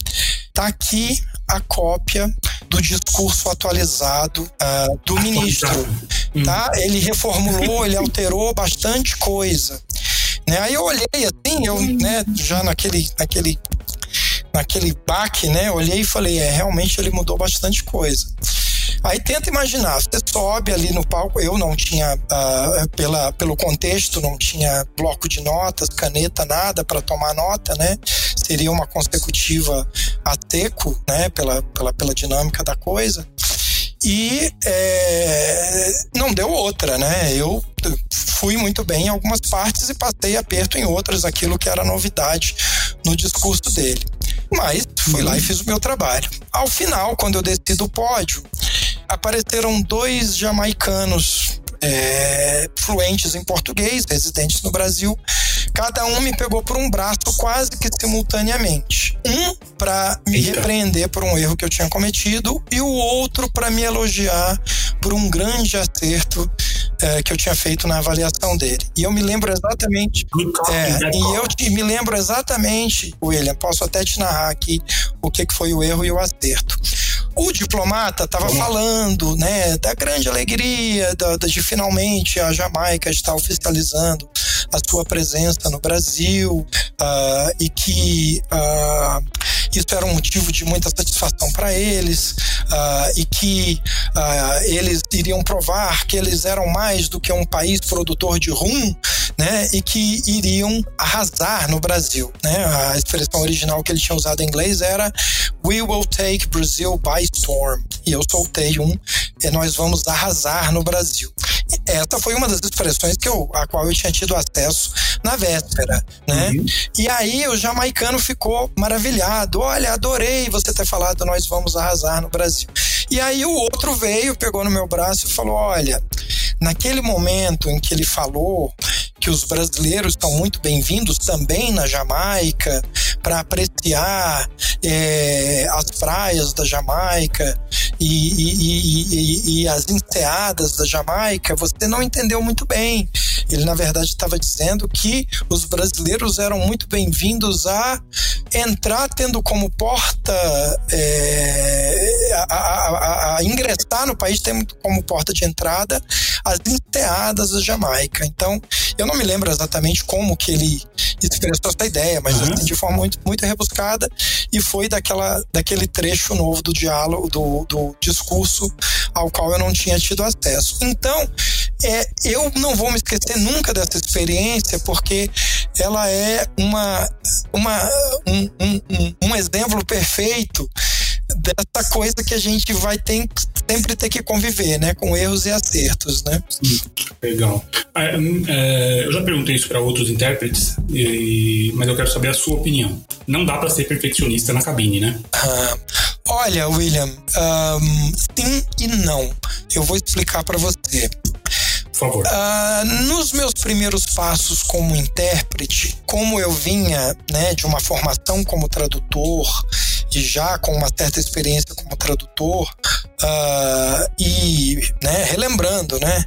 tá aqui a cópia do discurso atualizado uh, do ministro. Hum. Tá? Ele reformulou, ele alterou bastante coisa. Né? Aí eu olhei assim, eu, né, já naquele, naquele, naquele baque, né, olhei e falei, é, realmente ele mudou bastante coisa. Aí tenta imaginar, você sobe ali no palco, eu não tinha, uh, pela, pelo contexto, não tinha bloco de notas, caneta, nada para tomar nota, né? Seria uma consecutiva a teco, né? Pela, pela, pela dinâmica da coisa. E é, não deu outra, né? Eu fui muito bem em algumas partes e passei aperto em outras, aquilo que era novidade no discurso dele. Mas fui lá e fiz o meu trabalho. Ao final, quando eu desci do pódio, apareceram dois jamaicanos é, fluentes em português, residentes no Brasil. Cada um me pegou por um braço quase que simultaneamente. Um para me Eita. repreender por um erro que eu tinha cometido e o outro para me elogiar por um grande acerto é, que eu tinha feito na avaliação dele. E eu me lembro exatamente. É, e eu te, me lembro exatamente, William, posso até te narrar aqui o que, que foi o erro e o acerto. O diplomata estava falando, né, da grande alegria da, de finalmente a Jamaica estar oficializando a sua presença no Brasil uh, e que uh, isso era um motivo de muita satisfação para eles uh, e que eles iriam provar que eles eram mais do que um país produtor de rum, né, e que iriam arrasar no Brasil, né? A expressão original que ele tinha usado em inglês era "We will take Brazil by storm". E eu soltei um e nós vamos arrasar no Brasil. Essa foi uma das expressões que eu, a qual eu tinha tido acesso na véspera, né? Uhum. E aí o jamaicano ficou maravilhado. Olha, adorei você ter falado nós vamos arrasar no Brasil. E aí o outro veio, pegou no meu braço e falou: Olha, naquele momento em que ele falou que os brasileiros estão muito bem-vindos também na Jamaica para apreciar é, as praias da Jamaica e, e, e, e, as enseadas da Jamaica, você não entendeu muito bem. Ele, na verdade, estava dizendo que os brasileiros eram muito bem-vindos a entrar tendo como porta é, a, a, a, ingressar no país tendo como porta de entrada as enseadas da Jamaica. Então, eu não me lembro exatamente como que ele expressou essa ideia, mas uhum. de forma muito, muito rebuscada e foi daquela, daquele trecho novo do diálogo, do, do discurso ao qual eu não tinha tido acesso. Então, é, eu não vou me esquecer nunca dessa experiência, porque ela é uma, uma, um, um, um exemplo perfeito dessa coisa que a gente vai ter, sempre ter que conviver, né? Com erros e acertos, né? Sim, legal. É, é, eu já perguntei isso para outros intérpretes, e, mas eu quero saber a sua opinião. Não dá para ser perfeccionista na cabine, né? Ah, olha, William, um, sim e não. Eu vou explicar para você. Favor. Uh, nos meus primeiros passos como intérprete, como eu vinha né, de uma formação como tradutor e já com uma certa experiência como tradutor, uh, e né, relembrando, né?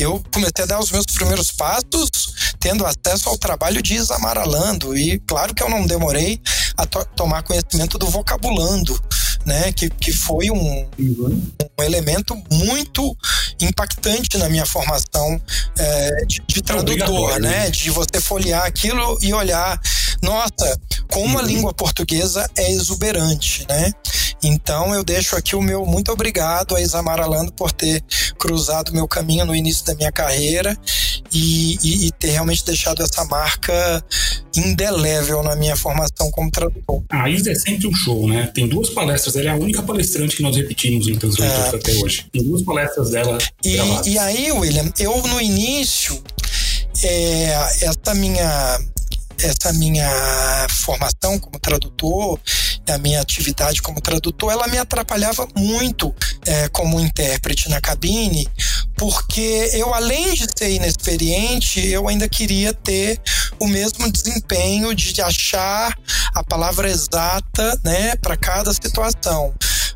Eu comecei a dar os meus primeiros passos tendo acesso ao trabalho de Isamaralando e claro que eu não demorei a to tomar conhecimento do vocabulando, né? Que, que foi um, um elemento muito impactante na minha formação é, de, de, tradutor, né? De você folhear aquilo e olhar, nossa, como a uhum. língua portuguesa é exuberante, né? Então eu deixo aqui o meu muito obrigado a Isamara Lando por ter cruzado meu caminho no início da minha carreira e, e, e, ter realmente deixado essa marca indelével na minha formação como tradutor. A Isa é sempre um show, né? Tem duas palestras, ela é a única palestrante que nós repetimos em Translators é. até hoje. Tem duas palestras dela e, e aí, William, eu no início, é, essa minha essa minha formação como tradutor, a minha atividade como tradutor, ela me atrapalhava muito é, como intérprete na cabine, porque eu, além de ser inexperiente, eu ainda queria ter o mesmo desempenho de achar a palavra exata né, para cada situação.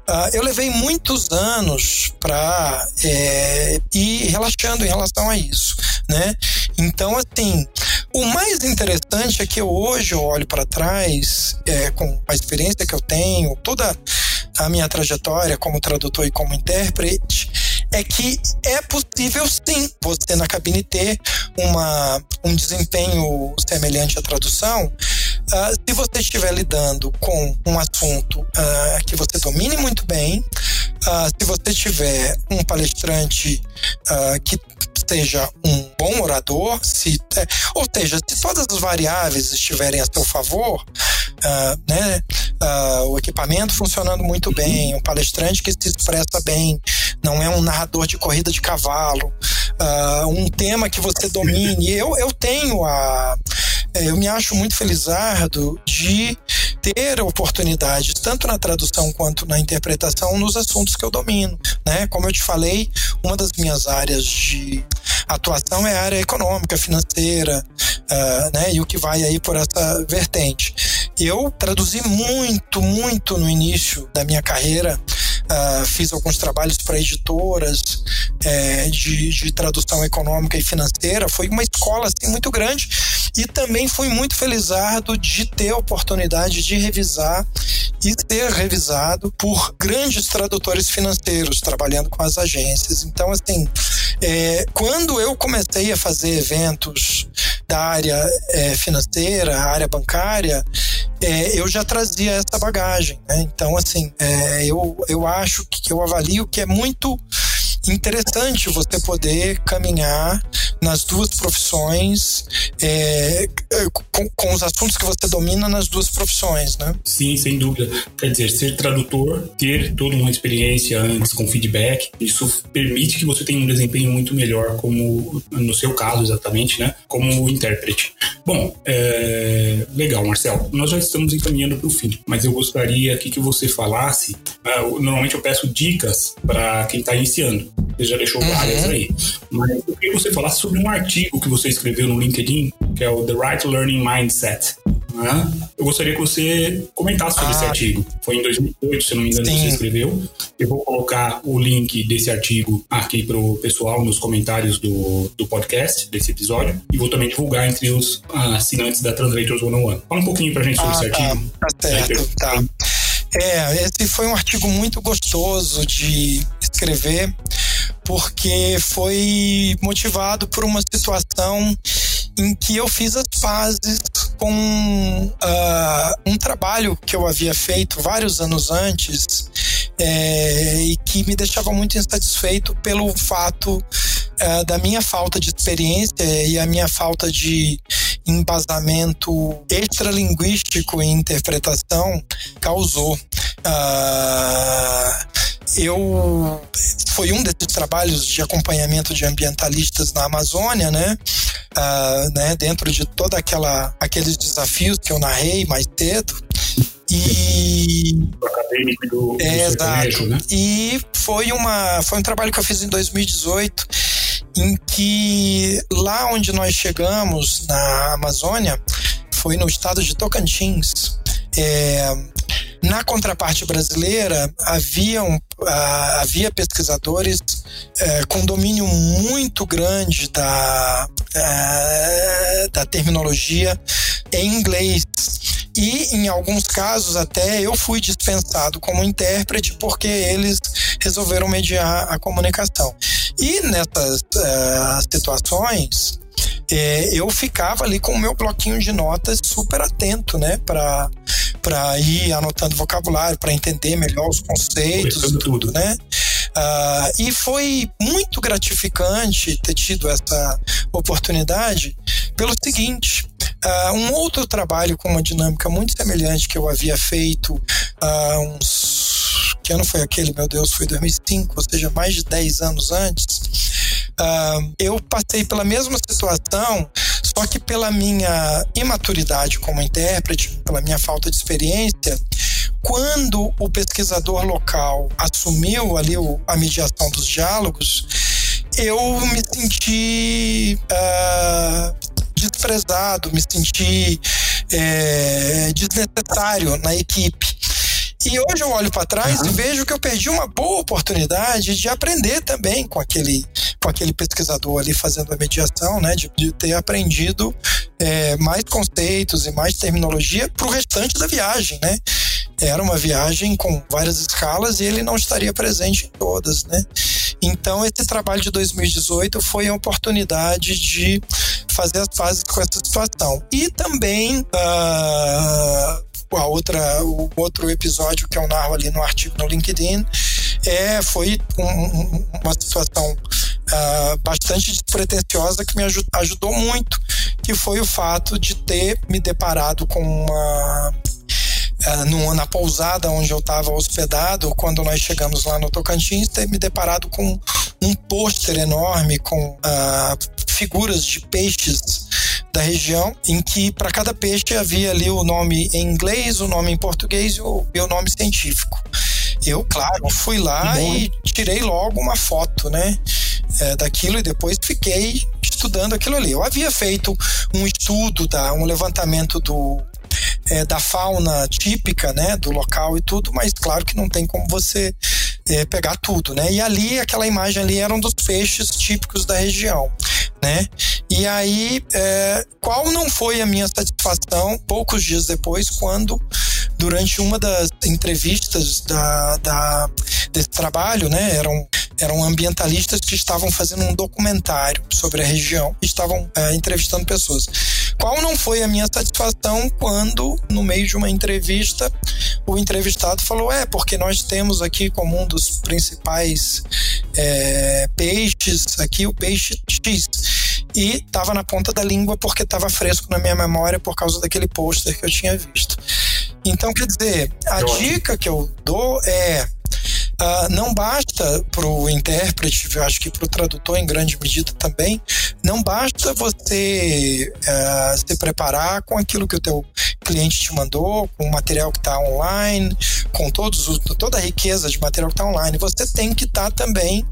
Uh, eu levei muitos anos para é, ir relaxando em relação a isso, né? Então, assim, o mais interessante é que eu hoje eu olho para trás, é, com a experiência que eu tenho, toda a minha trajetória como tradutor e como intérprete, é que é possível sim você na cabine ter uma, um desempenho semelhante à tradução. Uh, se você estiver lidando com um assunto uh, que você domine muito bem, uh, se você tiver um palestrante que seja um bom orador, se, é, ou seja, se todas as variáveis estiverem a seu favor, uh, né, uh, o equipamento funcionando muito bem, um palestrante que se expressa bem, não é um narrador de corrida de cavalo, uh, um tema que você domine. Eu, eu tenho a. Eu me acho muito felizardo de ter oportunidades, tanto na tradução quanto na interpretação, nos assuntos que eu domino. Né? Como eu te falei, uma das minhas áreas de atuação é a área econômica, financeira, uh, né? E o que vai aí por essa vertente. Eu traduzi muito, muito no início da minha carreira uh, fiz alguns trabalhos para editoras é, de, de, tradução econômica e financeira. Foi uma escola assim, muito grande e também fui muito felizardo de ter a oportunidade de revisar e ser revisado por grandes tradutores financeiros trabalhando com as agências. Então, assim, é, quando eu comecei a fazer eventos da área é, financeira, área bancária, é, eu já trazia essa bagagem. Né? Então, assim, é, eu, eu acho que eu avalio que é muito interessante você poder caminhar nas duas profissões, é, é, com, com, os assuntos que você domina nas duas profissões, né? Sim, sem dúvida. Quer dizer, ser tradutor, ter toda uma experiência antes com feedback, isso permite que você tenha um desempenho muito melhor, como no seu caso exatamente, né? Como intérprete. Bom, é, legal, Marcel. Nós já estamos encaminhando para o fim, mas eu gostaria aqui que você falasse. Uh, normalmente eu peço dicas para quem está iniciando. Você já deixou uhum. várias aí. Mas eu queria que você falasse sobre um artigo que você escreveu no LinkedIn, que é o The Right Learning Mindset. Né? Eu gostaria que você comentasse sobre ah, esse artigo. Foi em 2008, se não me engano, sim. que você escreveu. Eu vou colocar o link desse artigo aqui para o pessoal nos comentários do, do podcast, desse episódio. E vou também divulgar entre os assinantes da Translators 101. Fala um pouquinho para a gente sobre ah, esse tá. artigo. Tá certo, tá. É, esse foi um artigo muito gostoso de escrever porque foi motivado por uma situação em que eu fiz as pazes com uh, um trabalho que eu havia feito vários anos antes é, e que me deixava muito insatisfeito pelo fato uh, da minha falta de experiência e a minha falta de embasamento extralinguístico em interpretação causou. Uh, eu foi um desses trabalhos de acompanhamento de ambientalistas na Amazônia, né? Uh, né? Dentro de toda aquela aqueles desafios que eu narrei mais cedo. E o acadêmico do, do é, exato. Né? E foi uma foi um trabalho que eu fiz em 2018 em que lá onde nós chegamos na Amazônia foi no estado de Tocantins. É, na contraparte brasileira, haviam, havia pesquisadores uh, com domínio muito grande da, uh, da terminologia em inglês. E em alguns casos até eu fui dispensado como intérprete porque eles resolveram mediar a comunicação. E nessas uh, situações, é, eu ficava ali com o meu bloquinho de notas super atento, né, para para ir anotando vocabulário, para entender melhor os conceitos e tudo, né? Uh, e foi muito gratificante ter tido essa oportunidade pelo seguinte: uh, um outro trabalho com uma dinâmica muito semelhante que eu havia feito uh, uns. Que ano foi aquele? Meu Deus, foi 2005, ou seja, mais de 10 anos antes. Uh, eu passei pela mesma situação, só que pela minha imaturidade como intérprete, pela minha falta de experiência, quando o pesquisador local assumiu ali a mediação dos diálogos, eu me senti uh, desprezado, me senti é, desnecessário na equipe. E hoje eu olho para trás uhum. e vejo que eu perdi uma boa oportunidade de aprender também com aquele, com aquele pesquisador ali fazendo a mediação, né? De, de ter aprendido é, mais conceitos e mais terminologia para o restante da viagem, né? Era uma viagem com várias escalas e ele não estaria presente em todas, né? Então, esse trabalho de 2018 foi a oportunidade de fazer as fases com essa situação. E também uh, a outra, o outro episódio que eu narro ali no artigo no LinkedIn, é, foi um, uma situação uh, bastante despretensiosa que me ajudou muito, que foi o fato de ter me deparado com uma Uh, no, na pousada onde eu estava hospedado, quando nós chegamos lá no Tocantins, ter me deparado com um pôster enorme com uh, figuras de peixes da região, em que para cada peixe havia ali o nome em inglês, o nome em português e o meu nome científico. Eu, claro, fui lá e tirei logo uma foto, né? É, daquilo e depois fiquei estudando aquilo ali. Eu havia feito um estudo, da, um levantamento do, é, da fauna típica, né, do local e tudo, mas claro que não tem como você é, pegar tudo, né? E ali, aquela imagem ali era um dos peixes típicos da região, né? E aí, é, qual não foi a minha satisfação poucos dias depois, quando, durante uma das entrevistas da, da desse trabalho, né? Eram, eram ambientalistas que estavam fazendo um documentário sobre a região, estavam é, entrevistando pessoas. Qual não foi a minha satisfação quando, no meio de uma entrevista, o entrevistado falou: é, porque nós temos aqui como um dos principais é, peixes aqui o peixe X. E estava na ponta da língua porque estava fresco na minha memória por causa daquele pôster que eu tinha visto. Então, quer dizer, a dica que eu dou é Uh, não basta para o intérprete, eu acho que para o tradutor em grande medida também, não basta você uh, se preparar com aquilo que o teu cliente te mandou, com o material que está online, com todos os, toda a riqueza de material que está online. Você tem que estar tá também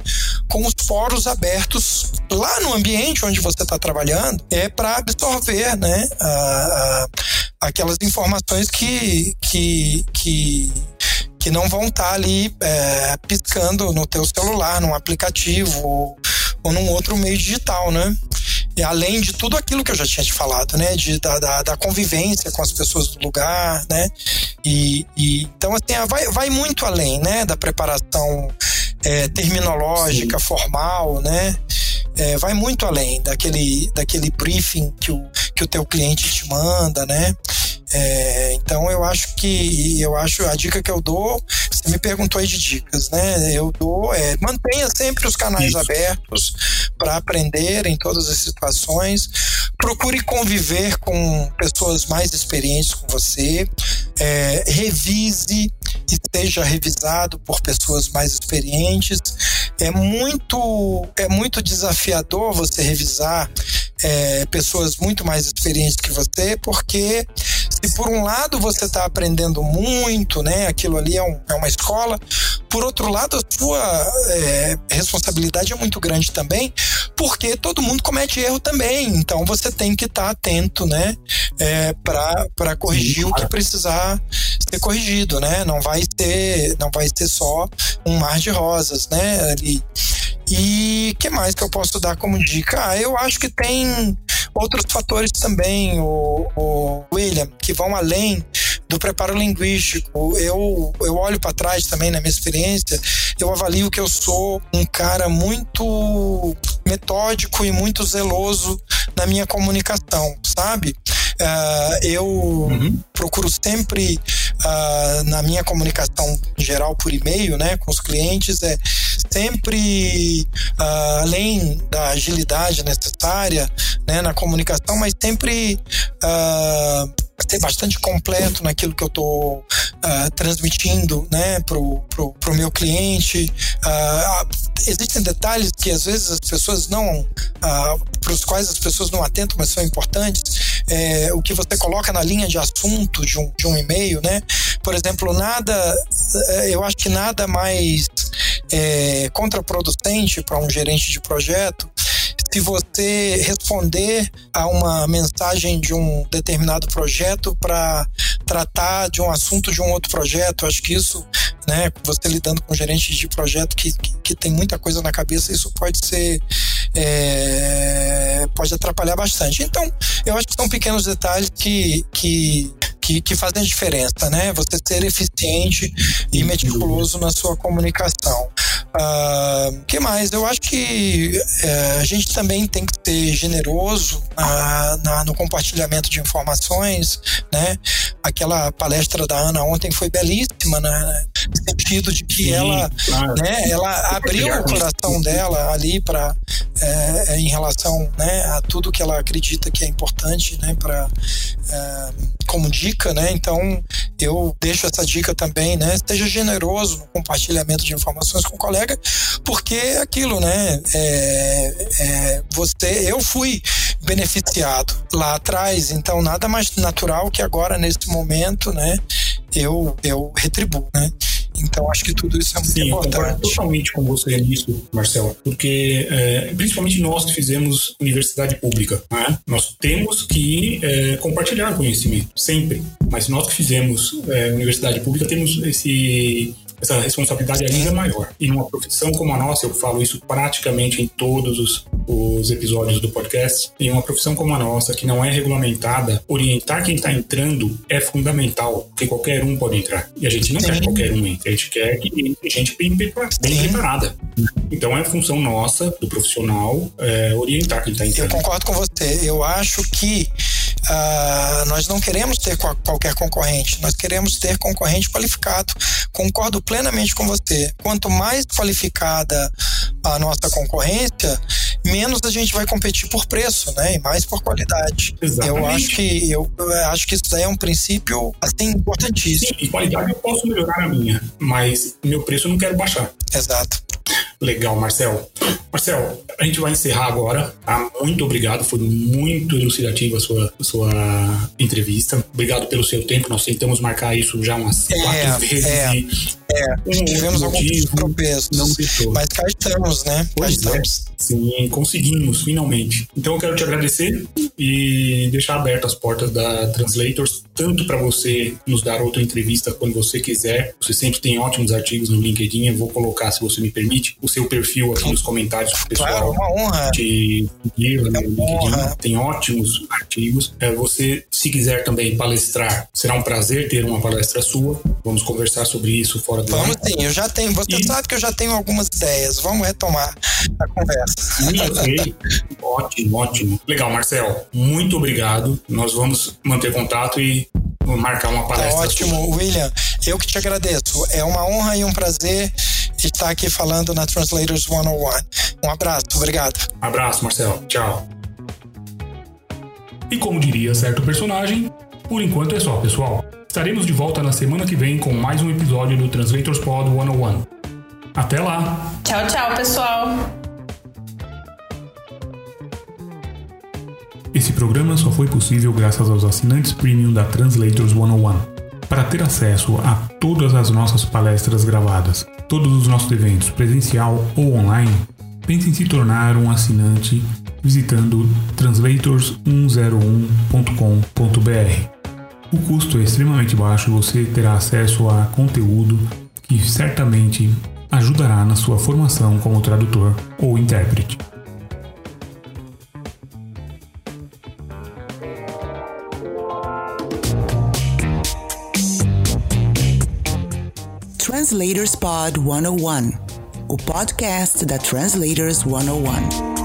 com os poros abertos lá no ambiente onde você está trabalhando, é para absorver, né, uh, aquelas informações que, que, que que não vão estar tá ali é, piscando no teu celular, num aplicativo ou, ou num outro meio digital, né? E além de tudo aquilo que eu já tinha te falado, né? De, da, da, da convivência com as pessoas do lugar, né? E, e então, assim, vai, vai muito além, né? Da preparação é, terminológica, Sim. formal, né? É, vai muito além daquele, daquele briefing que o, que o teu cliente te manda, né? É, então eu acho que eu acho a dica que eu dou, você me perguntou aí de dicas, né? Eu dou é mantenha sempre os canais Isso. abertos para aprender em todas as situações. Procure conviver com pessoas mais experientes com você. É, revise e seja revisado por pessoas mais experientes. É muito é muito desafiador você revisar é, pessoas muito mais experientes que você, porque se por um lado você está aprendendo muito, né, aquilo ali é, um, é, uma escola, por outro lado a sua é, responsabilidade é muito grande também, porque todo mundo comete erro também, então você tem que estar tá atento, né, é, para corrigir Sim, o que precisar ser corrigido, né, não vai ser não vai ser só um mar de rosas, né, ali. E que mais que eu posso dar como dica? Ah, eu acho que tem outros fatores também, o, o William, que vão além do preparo linguístico. Eu, eu olho para trás também na minha experiência, eu avalio que eu sou um cara muito metódico e muito zeloso na minha comunicação, sabe? Uh, eu uhum. procuro sempre, na minha comunicação geral por e-mail, né, com os clientes, é sempre, além da agilidade necessária né, na comunicação, mas sempre ser bastante completo naquilo que eu estou uh, transmitindo né, para o pro, pro meu cliente. Uh, existem detalhes que às vezes as pessoas não, uh, para os quais as pessoas não atentam, mas são importantes. É, o que você coloca na linha de assunto de um, de um e-mail, né? Por exemplo, nada, eh, eu acho que nada mais é, contraproducente para um gerente de projeto se você responder a uma mensagem de um determinado projeto para tratar de um assunto de um outro projeto, acho que isso, né, você lidando com gerentes de projeto que, que, que tem muita coisa na cabeça, isso pode ser é, pode atrapalhar bastante. Então, eu acho que são pequenos detalhes que, que que, que fazem a diferença, né? Você ser eficiente e meticuloso na sua comunicação. O uh, ah, que mais? Eu acho que uh, a gente também tem que ser generoso uh, na, no compartilhamento de informações, né? Aquela palestra da Ana ontem foi belíssima, né? No sentido de que Sim, ela, claro. né? Ela abriu o coração dela ali para é, é, em relação, né? A tudo que ela acredita que é importante, né? Para é, como dica, né? Então eu deixo essa dica também, né? Seja generoso no compartilhamento de informações com colega, porque é aquilo, né? É, é, você, eu fui beneficiado lá atrás, então nada mais natural que agora nesse momento, né? Eu eu retribuo, né? Então acho que tudo isso é muito Sim, importante. Concordo totalmente com você nisso, Marcelo, porque é, principalmente nós que fizemos universidade pública, né? nós temos que é, compartilhar conhecimento sempre. Mas nós que fizemos é, universidade pública temos esse essa responsabilidade ainda é maior. E numa profissão como a nossa, eu falo isso praticamente em todos os, os episódios do podcast, em uma profissão como a nossa, que não é regulamentada, orientar quem está entrando é fundamental, porque qualquer um pode entrar. E a gente não Sim. quer que qualquer um entre, a gente quer que entre gente bem, bem preparada. Então é função nossa, do profissional, é, orientar quem está entrando. Eu concordo com você. Eu acho que Uh, nós não queremos ter qualquer concorrente, nós queremos ter concorrente qualificado. Concordo plenamente com você. Quanto mais qualificada a nossa concorrência, menos a gente vai competir por preço, né? E mais por qualidade. Exatamente. Eu acho que eu, eu acho que isso daí é um princípio assim importantíssimo. Sim, e qualidade eu posso melhorar a minha, mas meu preço eu não quero baixar. Exato. Legal, Marcel. Marcel, a gente vai encerrar agora. Tá? Muito obrigado, foi muito elucidativa a sua, a sua entrevista. Obrigado pelo seu tempo. Nós tentamos marcar isso já umas é, quatro vezes. É, e é. Um tivemos alguns tropeços. Não deixou. Mas cá estamos, né? Pois cá é. estamos. Sim, conseguimos, finalmente. Então eu quero te agradecer e deixar abertas as portas da Translators, tanto para você nos dar outra entrevista quando você quiser. Você sempre tem ótimos artigos no LinkedIn. Eu vou colocar, se você me permite, o seu perfil aqui nos comentários para o pessoal. Claro, uma honra. Te seguir no LinkedIn. Honra. Tem ótimos artigos. É, você, se quiser também palestrar, será um prazer ter uma palestra sua. Vamos conversar sobre isso fora Vamos sim, eu já tenho. Você e... sabe que eu já tenho algumas ideias. Vamos retomar a conversa. ótimo, ótimo. Legal, Marcel. Muito obrigado. Nós vamos manter contato e marcar uma palestra. Tá ótimo, William. Eu que te agradeço. É uma honra e um prazer estar aqui falando na Translators 101. Um abraço, obrigado. Abraço, Marcel. Tchau. E como diria certo personagem, por enquanto é só, pessoal. Estaremos de volta na semana que vem com mais um episódio do Translators Pod 101. Até lá! Tchau, tchau, pessoal! Esse programa só foi possível graças aos assinantes premium da Translators 101. Para ter acesso a todas as nossas palestras gravadas, todos os nossos eventos presencial ou online, pense em se tornar um assinante visitando translators101.com.br. O custo é extremamente baixo e você terá acesso a conteúdo que certamente ajudará na sua formação como tradutor ou intérprete. Translators Pod 101, o podcast da Translators 101.